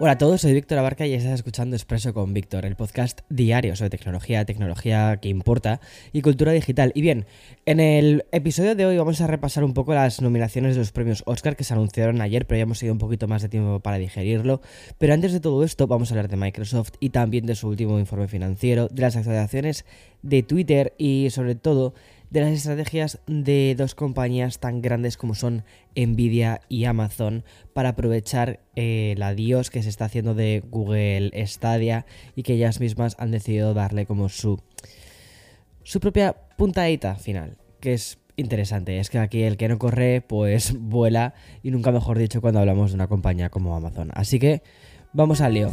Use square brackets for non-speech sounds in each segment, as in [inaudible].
Hola a todos, soy Víctor Abarca y estás escuchando Expreso con Víctor, el podcast diario sobre tecnología, tecnología que importa y cultura digital. Y bien, en el episodio de hoy vamos a repasar un poco las nominaciones de los premios Oscar que se anunciaron ayer, pero ya hemos tenido un poquito más de tiempo para digerirlo. Pero antes de todo esto vamos a hablar de Microsoft y también de su último informe financiero, de las actualizaciones de Twitter y sobre todo de las estrategias de dos compañías tan grandes como son Nvidia y Amazon para aprovechar eh, la Dios que se está haciendo de Google Stadia y que ellas mismas han decidido darle como su, su propia puntadita final, que es interesante. Es que aquí el que no corre, pues [laughs] vuela y nunca mejor dicho cuando hablamos de una compañía como Amazon. Así que vamos al lío.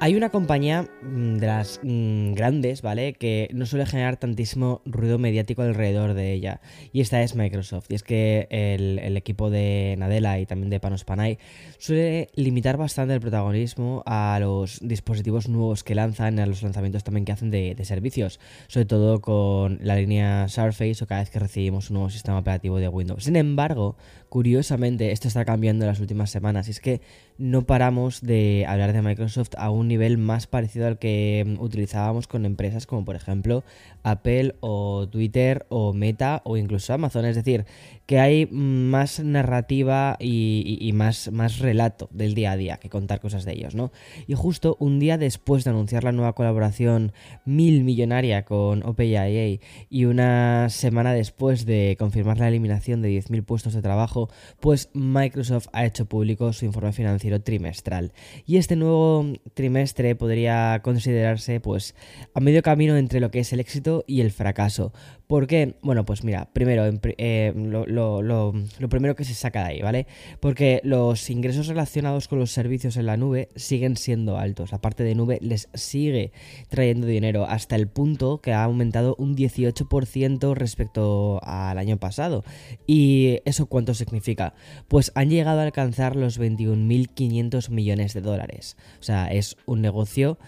Hay una compañía mm, de las mm, grandes, ¿vale? Que no suele generar tantísimo ruido mediático alrededor de ella. Y esta es Microsoft. Y es que el, el equipo de Nadella y también de Panos Panay suele limitar bastante el protagonismo a los dispositivos nuevos que lanzan, a los lanzamientos también que hacen de, de servicios. Sobre todo con la línea Surface o cada vez que recibimos un nuevo sistema operativo de Windows. Sin embargo, curiosamente, esto está cambiando en las últimas semanas. Y es que no paramos de hablar de Microsoft a un nivel más parecido al que mm, utilizábamos con empresas como por ejemplo Apple o Twitter o Meta o incluso Amazon. Es decir, que hay más narrativa y, más, más relato del día a día que contar cosas de ellos, ¿no? Y justo un día después de anunciar la nueva colaboración mil millonaria con OpenAI y una semana después de confirmar la eliminación de 10.000 puestos de trabajo, pues Microsoft ha hecho público su informe financiero trimestral. Y este nuevo trimestre podría considerarse pues a medio camino entre lo que es el éxito y el fracaso. ¿Por qué? Bueno, pues mira, primero, eh, lo, lo, primero que se saca de ahí, ¿vale? Porque los ingresos relacionados con los servicios en la nube siguen siendo altos. La parte de nube les sigue trayendo dinero hasta el punto que ha aumentado un 18% respecto al año pasado. ¿Y eso cuánto significa? Pues han llegado a alcanzar los 21.500 millones de dólares. O sea, es un negocio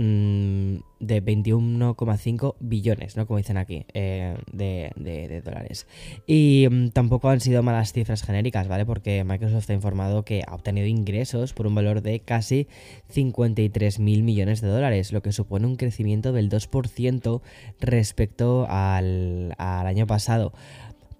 mmm, de 21,5 billones, ¿no? Como dicen aquí, eh, de, dólares. Y mmm, tampoco han sido malas cifras genéricas, ¿vale? Porque Microsoft ha informado que ha obtenido ingresos por un valor de casi 53 mil millones de dólares, lo que supone un crecimiento del 2% respecto al, al año pasado.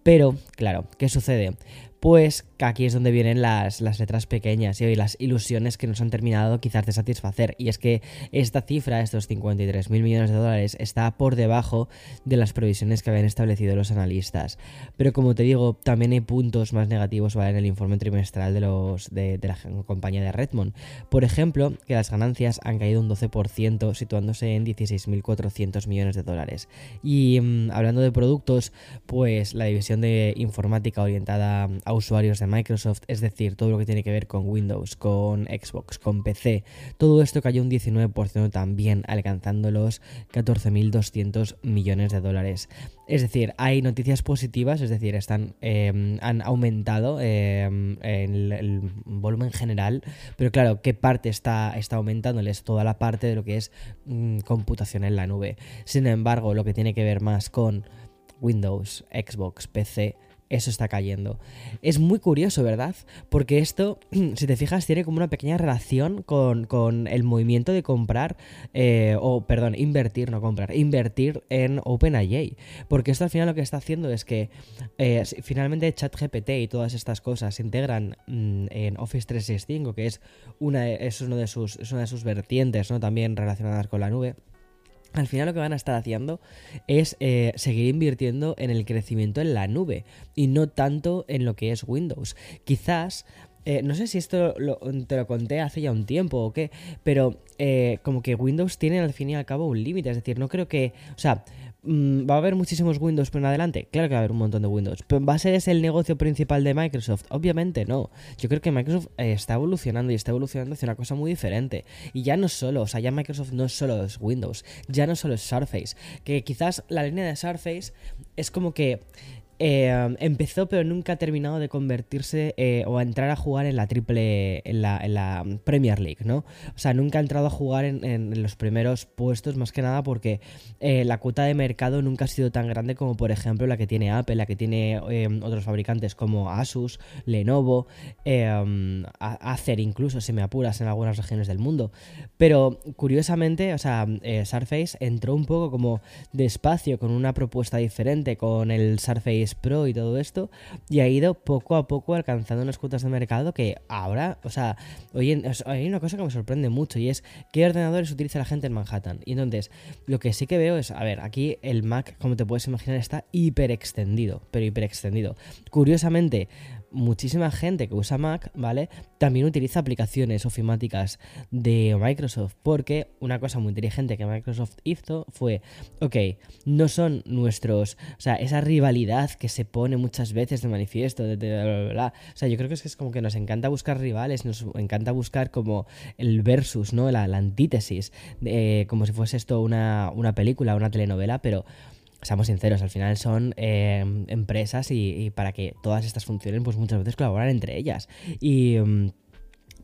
Pero, claro, ¿qué sucede? Pues aquí es donde vienen las, las letras pequeñas y las ilusiones que nos han terminado quizás de satisfacer. Y es que esta cifra, estos 53 mil millones de dólares, está por debajo de las previsiones que habían establecido los analistas. Pero como te digo, también hay puntos más negativos ¿vale? en el informe trimestral de, los, de, la compañía de Redmond. Por ejemplo, que las ganancias han caído un 12%, situándose en 16.400 millones de dólares. Y mmm, hablando de productos, pues la división de informática orientada a usuarios de Microsoft, es decir, todo lo que tiene que ver con Windows, con Xbox, con PC, todo esto cayó un 19% también, alcanzando los 14.200 millones de dólares. Es decir, hay noticias positivas, es decir, están eh, han aumentado eh, el, volumen general, pero claro, ¿qué parte está, está aumentándoles? Toda la parte de lo que es mmm, computación en la nube. Sin embargo, lo que tiene que ver más con Windows, Xbox, PC, eso está cayendo. Es muy curioso, ¿verdad? Porque esto, [clears throat] si te fijas, tiene como una pequeña relación con, el movimiento de comprar, eh, o perdón, invertir, no comprar, invertir en OpenAI. Porque esto al final lo que está haciendo es que eh, finalmente ChatGPT y todas estas cosas se integran mm, en Office 365, que es una, es, uno de sus, es una de sus vertientes, ¿no? También relacionadas con la nube al final lo que van a estar haciendo es eh, seguir invirtiendo en el crecimiento en la nube y no tanto en lo que es Windows. Quizás eh, no sé si esto te lo conté hace ya un tiempo o qué, pero eh, como que Windows tiene al fin y al cabo un límite, es decir, no creo que, o sea, ¿Va a haber muchísimos Windows por en adelante? Claro que va a haber un montón de Windows. ¿Pero va a ser ese el negocio principal de Microsoft? Obviamente no. Yo creo que Microsoft eh, está evolucionando y está evolucionando hacia una cosa muy diferente. Y ya no solo, o sea, ya Microsoft no solo es Windows, ya no solo es Surface. Que quizás la línea de Surface es como que eh, empezó pero nunca ha terminado de convertirse eh, o a entrar a jugar en la triple, en la, Premier League, ¿no? O sea, nunca ha entrado a jugar en, los primeros puestos más que nada porque eh, la cuota de mercado nunca ha sido tan grande como por ejemplo la que tiene Apple, la que tiene otros fabricantes como Asus, Lenovo, Acer incluso, si me apuras, en algunas regiones del mundo. Pero curiosamente, o sea, Surface entró un poco como despacio con una propuesta diferente con el Surface Pro y todo esto, y ha ido poco a poco alcanzando unas cuotas de mercado que ahora, o sea, hoy hay una cosa que me sorprende mucho y es qué ordenadores utiliza la gente en Manhattan. Y entonces, lo que sí que veo es, a ver, aquí el Mac, como te puedes imaginar, está hiper extendido, pero hiper extendido. Curiosamente, muchísima gente que usa Mac, ¿vale? También utiliza aplicaciones ofimáticas de Microsoft, porque una cosa muy inteligente que Microsoft hizo fue, ok, no son nuestros, o sea, esa rivalidad que se pone muchas veces de manifiesto, de, bla, bla, bla. o sea, yo creo que es, que es como que nos encanta buscar rivales, nos encanta buscar como el versus, ¿no? La, antítesis, como si fuese esto una, una película, una telenovela, pero seamos sinceros, al final son eh, empresas y, para que todas estas funcionen, pues muchas veces colaboran entre ellas. Y. Mm,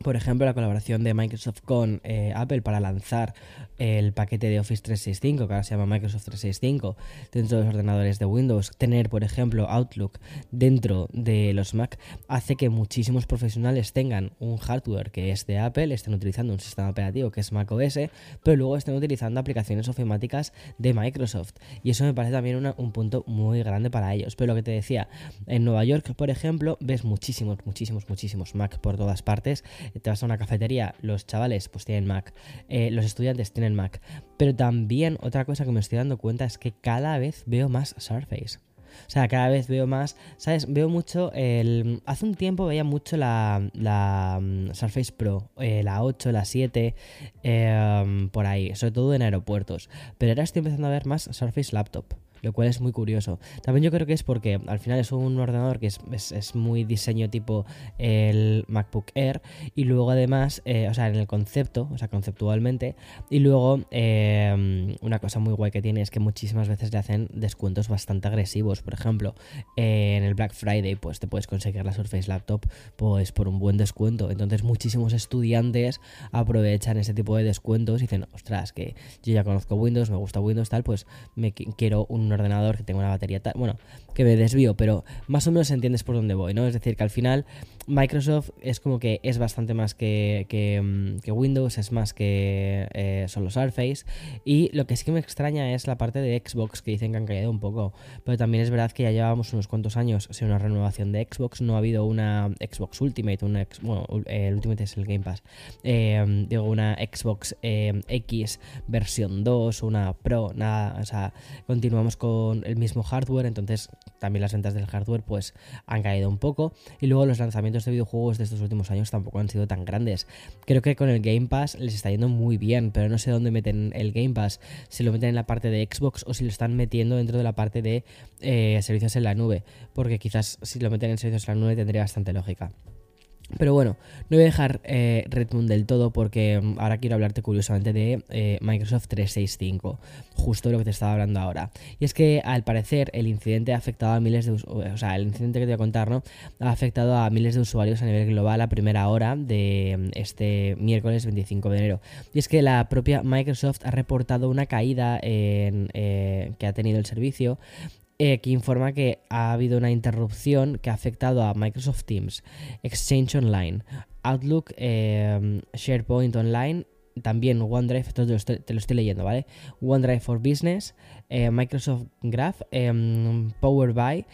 por ejemplo, la colaboración de Microsoft con eh, Apple para lanzar el paquete de Office 365, que ahora se llama Microsoft 365, dentro de los ordenadores de Windows, tener, por ejemplo, Outlook dentro de los Mac, hace que muchísimos profesionales tengan un hardware que es de Apple, estén utilizando un sistema operativo que es macOS, pero luego estén utilizando aplicaciones ofimáticas de Microsoft. Y eso me parece también un punto muy grande para ellos. Pero lo que te decía, en Nueva York, por ejemplo, ves muchísimos, muchísimos, muchísimos Mac por todas partes. Te vas a una cafetería, los chavales pues tienen Mac, eh, los estudiantes tienen Mac. Pero también otra cosa que me estoy dando cuenta es que cada vez veo más Surface. O sea, cada vez veo más, ¿sabes? Veo mucho el... Hace un tiempo veía mucho la, la mm, Surface Pro, eh, la 8, la 7, em, por ahí, sobre todo en aeropuertos. Pero ahora estoy empezando a ver más Surface Laptop lo cual es muy curioso. También yo creo que es porque al final es un ordenador que es, muy diseño tipo el MacBook Air y luego además, eh, o sea, en el concepto, o sea, conceptualmente, y luego em, una cosa muy guay que tiene es que muchísimas veces le hacen descuentos bastante agresivos. Por ejemplo, en el Black Friday, pues te puedes conseguir la Surface Laptop pues por un buen descuento. Entonces muchísimos estudiantes aprovechan ese tipo de descuentos y dicen, ostras, que yo ya conozco Windows, me gusta Windows tal, pues me quiero un un ordenador que tenga una batería tal, bueno, que me desvío, pero más o menos entiendes por dónde voy, ¿no? Es decir, que al final Microsoft es como que es bastante más que, que, mm, Windows, es más que eh, solo Surface, y lo que sí que me extraña es la parte de Xbox, que dicen que han caído un poco, pero también es verdad que ya llevábamos unos cuantos años sin una renovación de Xbox, no ha habido una Xbox Ultimate, una, bueno, el Ultimate es el Game Pass, eh, digo, una Xbox eh, X versión 2, una Pro, nada, o sea, continuamos con el mismo hardware, entonces también las ventas del hardware pues han caído un poco y luego los lanzamientos de videojuegos de estos últimos años tampoco han sido tan grandes. Creo que con el Game Pass les está yendo muy bien, pero no sé dónde meten el Game Pass, si lo meten en la parte de Xbox o si lo están metiendo dentro de la parte de eh, servicios en la nube, porque quizás si lo meten en servicios en la nube tendría bastante lógica. Pero bueno, no voy a dejar eh, Redmond del todo porque mm, ahora quiero hablarte curiosamente de eh, Microsoft 365, justo lo que te estaba hablando ahora. Y es que al parecer el incidente ha afectado a miles de usuarios, o sea, el incidente que te voy a contar, ¿no? Ha afectado a miles de usuarios a nivel global a primera hora de mm, este miércoles 25 de enero. Y es que la propia Microsoft ha reportado una caída en, eh, que ha tenido el servicio eh, que informa que ha habido una interrupción que ha afectado a Microsoft Teams, Exchange Online, Outlook, eh, SharePoint Online también OneDrive, esto te lo, estoy, leyendo, ¿vale? OneDrive for Business, eh, Microsoft Graph, em, Power BI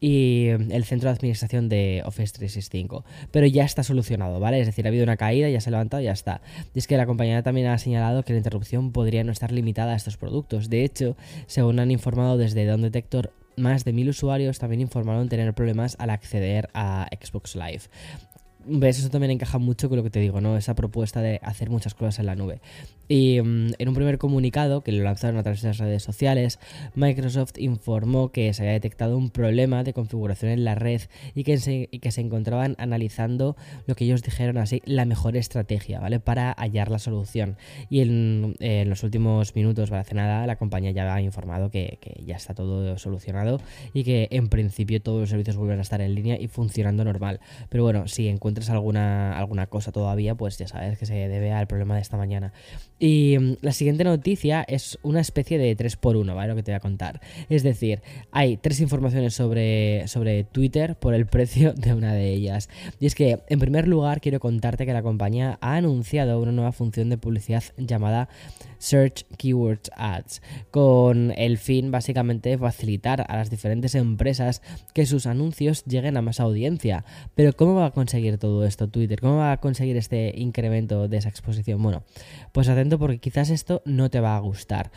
y el centro de administración de Office 365. Pero ya está solucionado, ¿vale? Es decir, ha habido una caída, ya se ha levantado, ya está. Y es que la compañía también ha señalado que la interrupción podría no estar limitada a estos productos. De hecho, según han informado desde Don Detector, más de mil usuarios también informaron tener problemas al acceder a Xbox Live. ¿Ves? Eso también encaja mucho con lo que te digo, ¿no? Esa propuesta de hacer muchas cosas en la nube. Y mm, en un primer comunicado que lo lanzaron a través de las redes sociales, Microsoft informó que se había detectado un problema de configuración en la red y que se, que se encontraban analizando lo que ellos dijeron así, la mejor estrategia, ¿vale? Para hallar la solución. Y en, los últimos minutos, para hace nada, la compañía ya ha informado que, que ya está todo solucionado y que en principio todos los servicios vuelven a estar en línea y funcionando normal. Pero bueno, si encuentras encuentres alguna, alguna cosa todavía, pues ya sabes que se debe al problema de esta mañana. Y mm, la siguiente noticia es una especie de 3x1, ¿vale? Lo que te voy a contar. Es decir, hay tres informaciones sobre, sobre Twitter por el precio de una de ellas. Y es que, en primer lugar, quiero contarte que la compañía ha anunciado una nueva función de publicidad llamada Search Keywords Ads, con el fin básicamente de facilitar a las diferentes empresas que sus anuncios lleguen a más audiencia. Pero ¿cómo va a conseguir todo esto Twitter? ¿Cómo va a conseguir este incremento de esa exposición? Bueno, pues atento porque quizás esto no te va a gustar.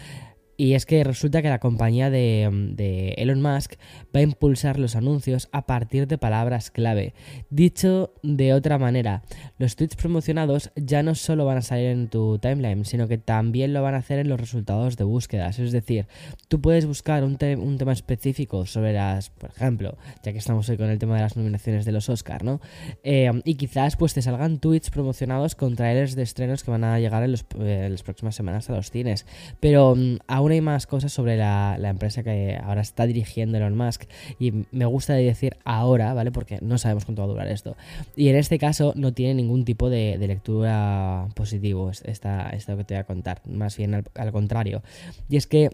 Y es que resulta que la compañía de, Elon Musk va a impulsar los anuncios a partir de palabras clave. Dicho de otra manera, los tweets promocionados ya no solo van a salir en tu timeline, sino que también lo van a hacer en los resultados de búsquedas. Es decir, tú puedes buscar un, tema específico sobre las, por ejemplo, ya que estamos hoy con el tema de las nominaciones de los Oscar, ¿no? Eh, y quizás pues te salgan tweets promocionados con trailers de estrenos que van a llegar en, eh, las próximas semanas a los cines. Pero mm, aún hay más cosas sobre la, empresa que ahora está dirigiendo Elon Musk y me gusta decir ahora, ¿vale? Porque no sabemos cuánto va a durar esto. Y en este caso no tiene ningún tipo de, lectura positivo esta, esto que te voy a contar, más bien al contrario. Y es que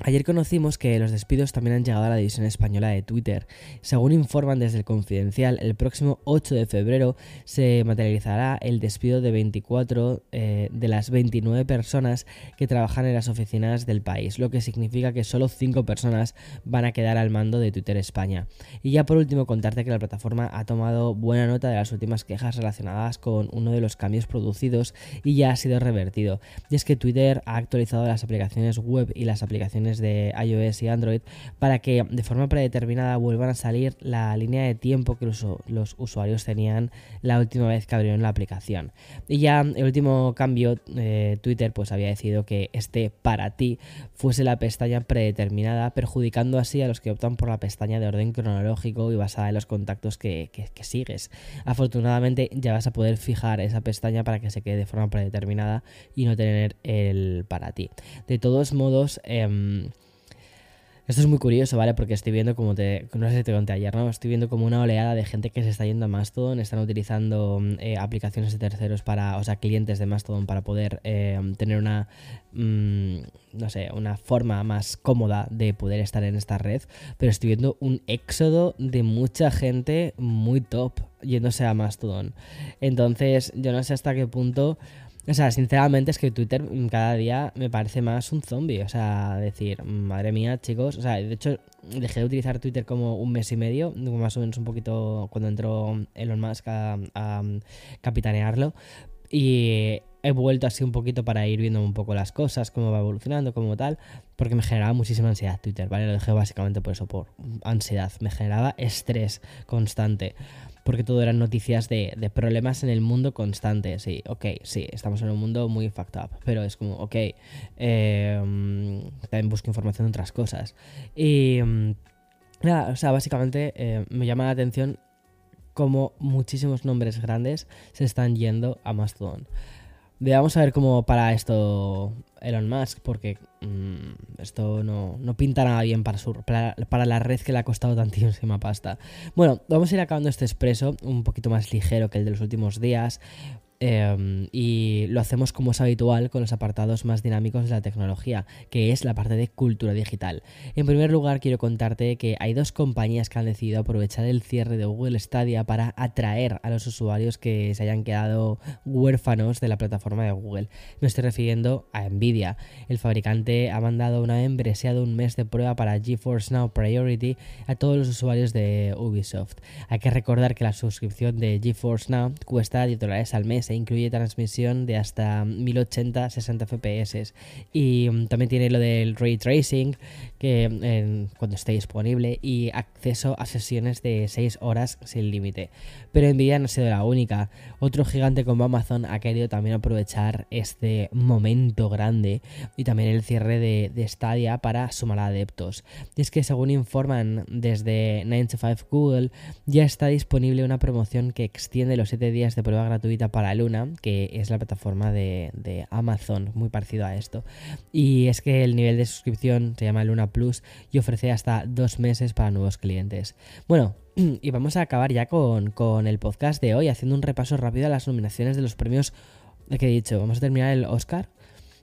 Ayer conocimos que los despidos también han llegado a la división española de Twitter. Según informan desde el Confidencial, el próximo 8 de febrero se materializará el despido de 24 eh, de las 29 personas que trabajan en las oficinas del país, lo que significa que solo 5 personas van a quedar al mando de Twitter España. Y ya por último contarte que la plataforma ha tomado buena nota de las últimas quejas relacionadas con uno de los cambios producidos y ya ha sido revertido. Y es que Twitter ha actualizado las aplicaciones web y las aplicaciones de iOS y Android para que de forma predeterminada vuelvan a salir la línea de tiempo que los, usuarios tenían la última vez que abrieron la aplicación. Y ya el último cambio, eh, Twitter pues había decidido que este para ti fuese la pestaña predeterminada, perjudicando así a los que optan por la pestaña de orden cronológico y basada en los contactos que, que sigues. Afortunadamente ya vas a poder fijar esa pestaña para que se quede de forma predeterminada y no tener el para ti. De todos modos, eh, esto es muy curioso, ¿vale? Porque estoy viendo como te. No sé si te conté ayer, ¿no? Estoy viendo como una oleada de gente que se está yendo a Mastodon, están utilizando eh, aplicaciones de terceros para. O sea, clientes de Mastodon para poder eh, tener una. Mm, no sé, una forma más cómoda de poder estar en esta red. Pero estoy viendo un éxodo de mucha gente muy top yéndose a Mastodon. Entonces, yo no sé hasta qué punto. O sea, sinceramente es que Twitter cada día me parece más un zombie. O sea, decir, madre mía, chicos. O sea, de hecho, dejé de utilizar Twitter como un mes y medio, más o menos un poquito cuando entró Elon Musk a, a capitanearlo. Y he vuelto así un poquito para ir viendo un poco las cosas, cómo va evolucionando, como tal, porque me generaba muchísima ansiedad Twitter, ¿vale? Lo dejé básicamente por eso, por ansiedad. Me generaba estrés constante porque todo eran noticias de, problemas en el mundo constantes. Sí, ok, sí, estamos en un mundo muy fucked up, pero es como, ok, em, también busco información de otras cosas. Y em, nada, o sea, básicamente eh, me llama la atención cómo muchísimos nombres grandes se están yendo a Mastodon. Veamos a ver cómo para esto Elon Musk, porque mm, esto no, pinta nada bien para, su, para, la red que le ha costado tantísima pasta. Bueno, vamos a ir acabando este expreso, un poquito más ligero que el de los últimos días. Em, y lo hacemos como es habitual con los apartados más dinámicos de la tecnología, que es la parte de cultura digital. En primer lugar, quiero contarte que hay dos compañías que han decidido aprovechar el cierre de Google Stadia para atraer a los usuarios que se hayan quedado huérfanos de la plataforma de Google. Me estoy refiriendo a Nvidia. El fabricante ha mandado una membresía de un mes de prueba para GeForce Now Priority a todos los usuarios de Ubisoft. Hay que recordar que la suscripción de GeForce Now cuesta 10 dólares al mes se incluye transmisión de hasta 1080 60 fps y mm, también tiene lo del ray tracing que cuando esté disponible y acceso a sesiones de 6 horas sin límite. Pero Nvidia no ha sido la única. Otro gigante como Amazon ha querido también aprovechar este momento grande y también el cierre de, de Stadia para sumar adeptos. Y es que según informan desde 9 to 5 Google, ya está disponible una promoción que extiende los 7 días de prueba gratuita para Luna, que es la plataforma de, Amazon, muy parecido a esto. Y es que el nivel de suscripción se llama Luna Plus y ofrece hasta dos meses para nuevos clientes. Bueno, [clears throat] y vamos a acabar ya con, con el podcast de hoy, haciendo un repaso rápido a las nominaciones de los premios que he dicho. Vamos a terminar el Oscar.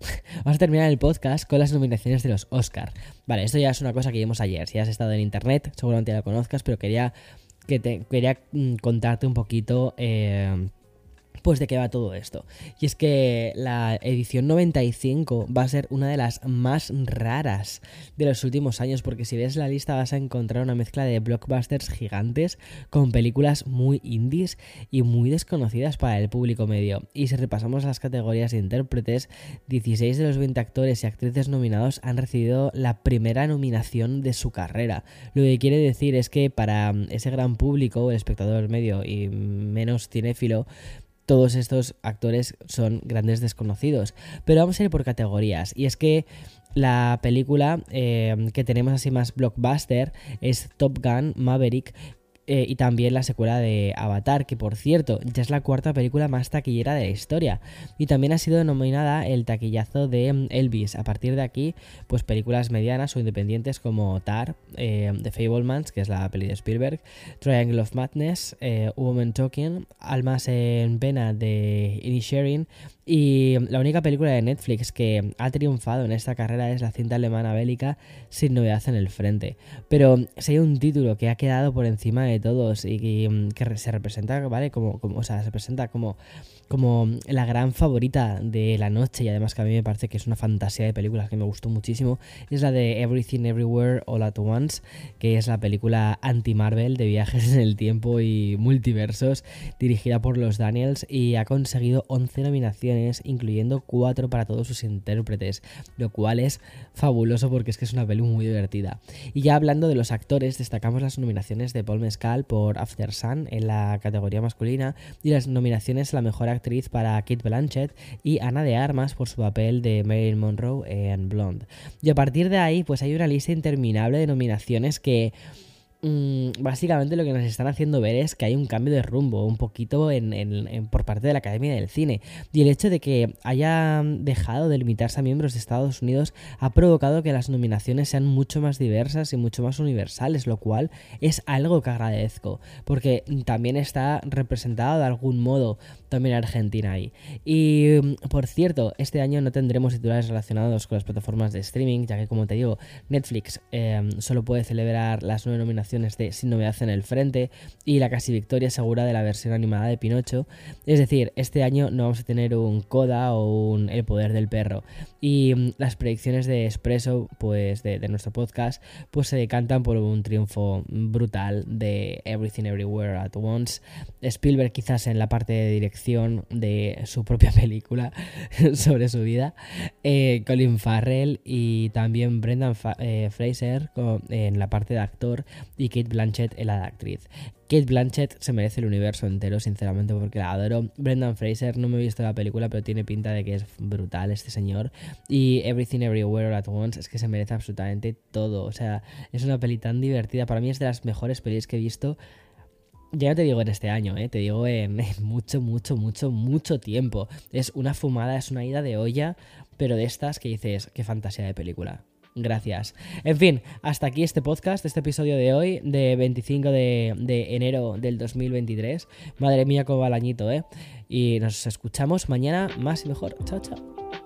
[laughs] Vamos a terminar el podcast con las nominaciones de los Oscar. Vale, esto ya es una cosa que vimos ayer. Si has estado en internet, seguramente ya lo conozcas, pero quería, que te, quería mm, contarte un poquito. Eh, pues de qué va todo esto. Y es que la edición 95 va a ser una de las más raras de los últimos años, porque si ves la lista vas a encontrar una mezcla de blockbusters gigantes con películas muy indies y muy desconocidas para el público medio. Y si repasamos las categorías de intérpretes, 16 de los 20 actores y actrices nominados han recibido la primera nominación de su carrera. Lo que quiere decir es que para ese gran público, el espectador medio y menos cinéfilo, todos estos actores son grandes desconocidos. Pero vamos a ir por categorías. Y es que la película eh, que tenemos así más blockbuster es Top Gun Maverick eh, y también la secuela de Avatar, que por cierto ya es la cuarta película más taquillera de la historia. Y también ha sido nominada el taquillazo de mm, Elvis. A partir de aquí, pues películas medianas o independientes como Tar, eh, The Fablemans, que es la peli de Spielberg, Triangle of Madness, eh, Woman Talking, Almas en Pena de Inisherin y la única película de Netflix que ha triunfado en esta carrera es la cinta alemana bélica Sin novedad en el frente. Pero si hay un título que ha quedado por encima de todos y que, se representa, ¿vale? Como, como, o sea, se presenta como como la gran favorita de la noche y además que a mí me parece que es una fantasía de películas que me gustó muchísimo, es la de Everything Everywhere All at Once, que es la película anti-Marvel de viajes en el tiempo y multiversos, dirigida por los Daniels y ha conseguido 11 nominaciones, incluyendo 4 para todos sus intérpretes, lo cual es fabuloso porque es que es una peli muy divertida. Y ya hablando de los actores, destacamos las nominaciones de Paul Mescal por After Sun en la categoría masculina y las nominaciones a la mejor actriz para Kate Blanchett y Ana de Armas por su papel de Marilyn Monroe en Blonde. Y a partir de ahí, pues hay una lista interminable de nominaciones que Mm, básicamente lo que nos están haciendo ver es que hay un cambio de rumbo, un poquito en, por parte de la Academia del Cine. Y el hecho de que haya dejado de limitarse a miembros de Estados Unidos ha provocado que las nominaciones sean mucho más diversas y mucho más universales, lo cual es algo que agradezco, porque también está representado de algún modo también Argentina ahí. Y mm, por cierto, este año no tendremos titulares relacionados con las plataformas de streaming, ya que como te digo, Netflix eh, solo puede celebrar las nueve nominaciones de Sin novedad en el frente y la casi victoria segura de la versión animada de Pinocho. Es decir, este año no vamos a tener un Coda o un El poder del perro. Y mm, las predicciones de Expreso, pues de, nuestro podcast, pues se decantan por un triunfo brutal de Everything Everywhere at Once. Spielberg quizás en la parte de dirección de su propia [laughs] película sobre su vida. Eh, Colin Farrell y también Brendan eh, Fraser en la parte de actor y Kate Blanchett en la actriz. Kate Blanchett se merece el universo entero, sinceramente, porque la adoro. Brendan Fraser, no me he visto la película, pero tiene pinta de que es brutal este señor. Y Everything Everywhere All at Once es que se merece absolutamente todo. O sea, es una peli tan divertida. Para mí es de las mejores pelis que he visto. Ya no te digo en este año, ¿eh? te digo en, [laughs] mucho, mucho, mucho, mucho tiempo. Es una fumada, es una ida de olla, pero de estas que dices, qué fantasía de película. Gracias. En fin, hasta aquí este podcast, este episodio de hoy, de 25 de, enero del 2023. Madre mía, cómo va el añito, ¿eh? Y nos escuchamos mañana más y mejor. Chao, chao.